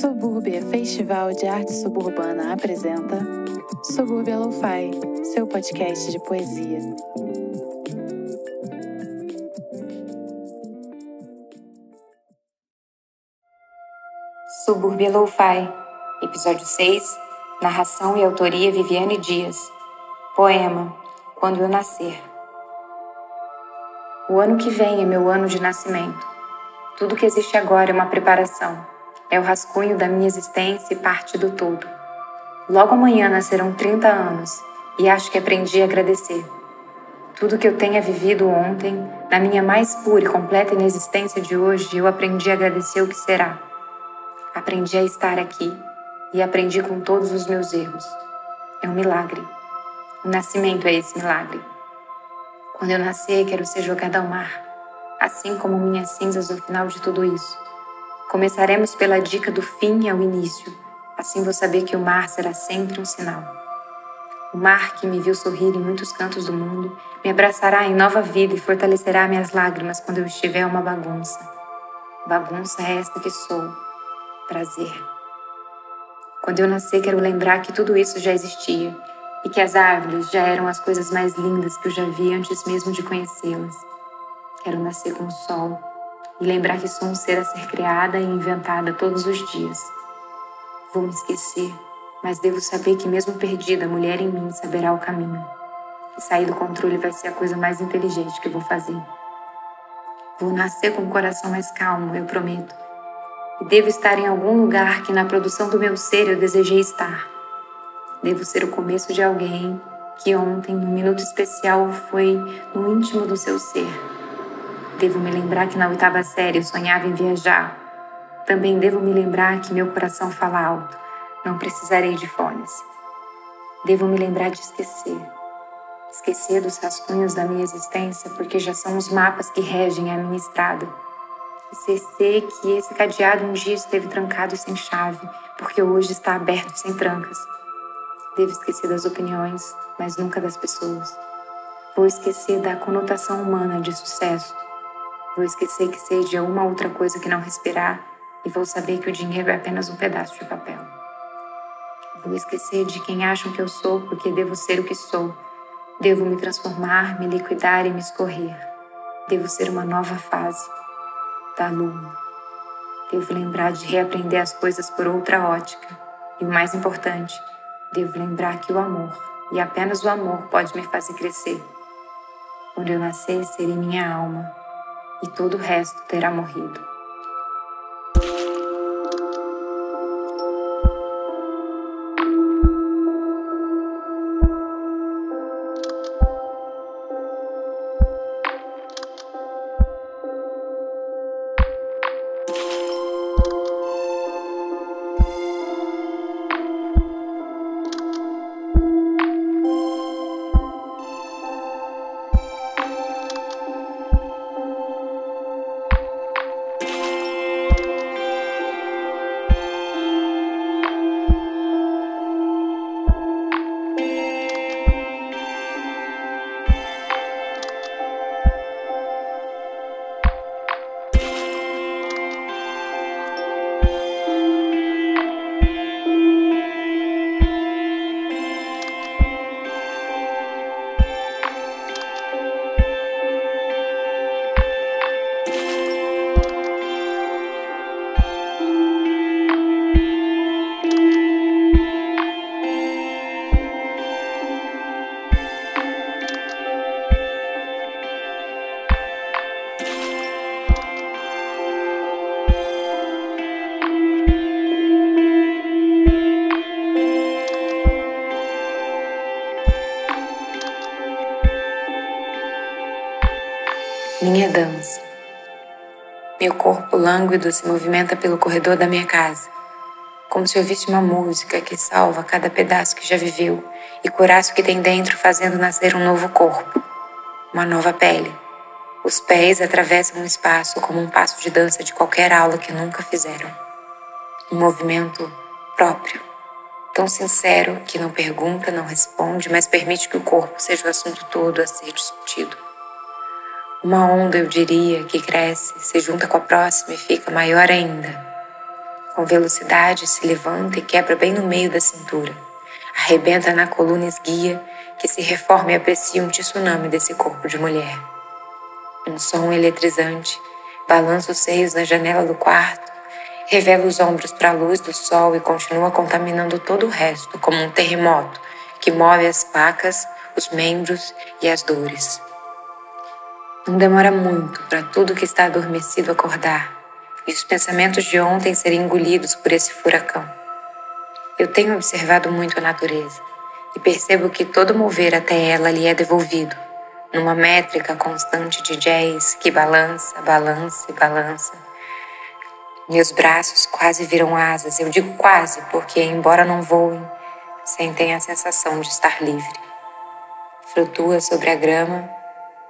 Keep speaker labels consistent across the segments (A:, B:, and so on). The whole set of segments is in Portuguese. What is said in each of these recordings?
A: Subúrbia Festival de Arte Suburbana apresenta Subúrbia Lo-Fi, seu podcast de poesia.
B: Subúrbia Lo-Fi, episódio 6, narração e autoria Viviane Dias. Poema Quando eu nascer. O ano que vem é meu ano de nascimento. Tudo que existe agora é uma preparação é o rascunho da minha existência e parte do todo. Logo amanhã nascerão 30 anos e acho que aprendi a agradecer. Tudo que eu tenha vivido ontem, na minha mais pura e completa inexistência de hoje, eu aprendi a agradecer o que será. Aprendi a estar aqui e aprendi com todos os meus erros. É um milagre. O nascimento é esse milagre. Quando eu nascer, quero ser jogada ao mar, assim como minhas cinzas no final de tudo isso. Começaremos pela dica do fim ao início, assim vou saber que o mar será sempre um sinal. O mar que me viu sorrir em muitos cantos do mundo me abraçará em nova vida e fortalecerá minhas lágrimas quando eu estiver uma bagunça. Bagunça é esta que sou. Prazer. Quando eu nascer, quero lembrar que tudo isso já existia e que as árvores já eram as coisas mais lindas que eu já vi antes mesmo de conhecê-las. Quero nascer com o sol e lembrar que sou um ser a ser criada e inventada todos os dias. Vou me esquecer, mas devo saber que, mesmo perdida, a mulher em mim saberá o caminho. E sair do controle vai ser a coisa mais inteligente que vou fazer. Vou nascer com o coração mais calmo, eu prometo. E devo estar em algum lugar que na produção do meu ser eu desejei estar. Devo ser o começo de alguém que ontem, num minuto especial, foi no íntimo do seu ser Devo me lembrar que na oitava série eu sonhava em viajar. Também devo me lembrar que meu coração fala alto. Não precisarei de fones. Devo me lembrar de esquecer. Esquecer dos rascunhos da minha existência, porque já são os mapas que regem a minha estrada. Esquecer que esse cadeado um dia esteve trancado sem chave, porque hoje está aberto sem trancas. Devo esquecer das opiniões, mas nunca das pessoas. Vou esquecer da conotação humana de sucesso Vou esquecer que de uma outra coisa que não respirar e vou saber que o dinheiro é apenas um pedaço de papel. Vou esquecer de quem acham que eu sou porque devo ser o que sou. Devo me transformar, me liquidar e me escorrer. Devo ser uma nova fase da lua. Devo lembrar de reaprender as coisas por outra ótica. E o mais importante, devo lembrar que o amor, e apenas o amor, pode me fazer crescer. Quando eu nascer, serei minha alma, e todo o resto terá morrido. Minha dança. Meu corpo lânguido se movimenta pelo corredor da minha casa, como se ouvisse uma música que salva cada pedaço que já viveu e curasse o que tem dentro, fazendo nascer um novo corpo, uma nova pele. Os pés atravessam o espaço como um passo de dança de qualquer aula que nunca fizeram. Um movimento próprio, tão sincero que não pergunta, não responde, mas permite que o corpo seja o assunto todo a ser discutido. Uma onda, eu diria, que cresce, se junta com a próxima e fica maior ainda. Com velocidade se levanta e quebra bem no meio da cintura. Arrebenta na coluna esguia que se reforma e aprecia um tsunami desse corpo de mulher. Um som eletrizante balança os seios na janela do quarto, revela os ombros para a luz do sol e continua contaminando todo o resto, como um terremoto que move as pacas, os membros e as dores. Não demora muito para tudo que está adormecido acordar e os pensamentos de ontem serem engolidos por esse furacão. Eu tenho observado muito a natureza e percebo que todo mover até ela lhe é devolvido, numa métrica constante de jazz que balança, balança e balança. Meus braços quase viram asas, eu digo quase porque, embora não voem, sentem a sensação de estar livre. Flutua sobre a grama,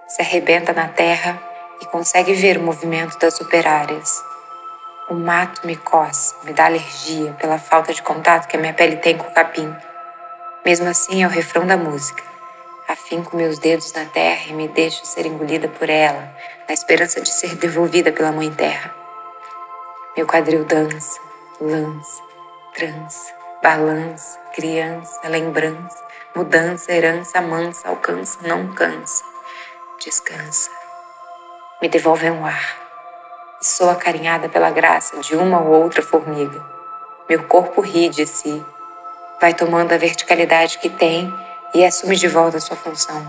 B: se arrebenta na terra e consegue ver o movimento das operárias. O mato me coça, me dá alergia pela falta de contato que a minha pele tem com o capim. Mesmo assim, é o refrão da música. Afinco meus dedos na terra e me deixo ser engolida por ela, na esperança de ser devolvida pela Mãe Terra. Meu quadril dança, lança, trança, balança, criança, lembrança, mudança, herança, mansa, alcança, não cansa, descansa. Me devolve um ar. E sou acarinhada pela graça de uma ou outra formiga. Meu corpo ri de si, vai tomando a verticalidade que tem e assume de volta sua função.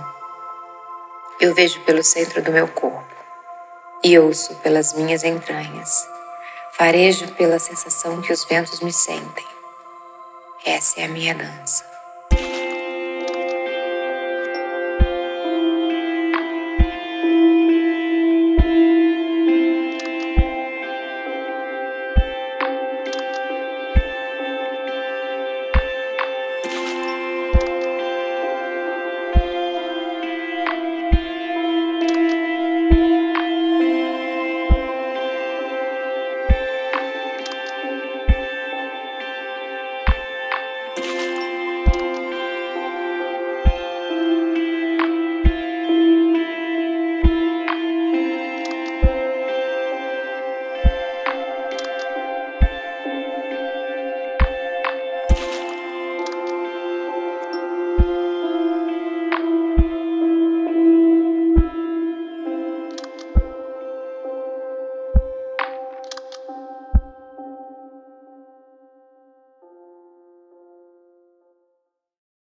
B: Eu vejo pelo centro do meu corpo e ouço pelas minhas entranhas. Farejo pela sensação que os ventos me sentem. Essa é a minha dança.